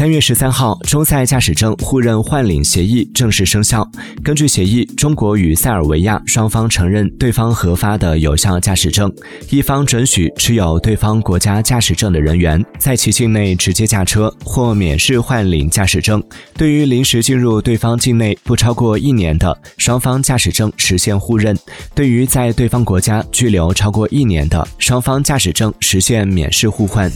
三月十三号中塞驾驶证互认换领协议正式生效。根据协议中国与塞尔维亚双方承认对方核发的有效驾驶证一方准许持有对方国家驾驶证的人员在其境内直接驾车或免试换领驾驶证。对于临时进入对方境内不超过一年的双方驾驶证实现互认对于在对方国家拘留超过一年的双方驾驶证实现免试互换。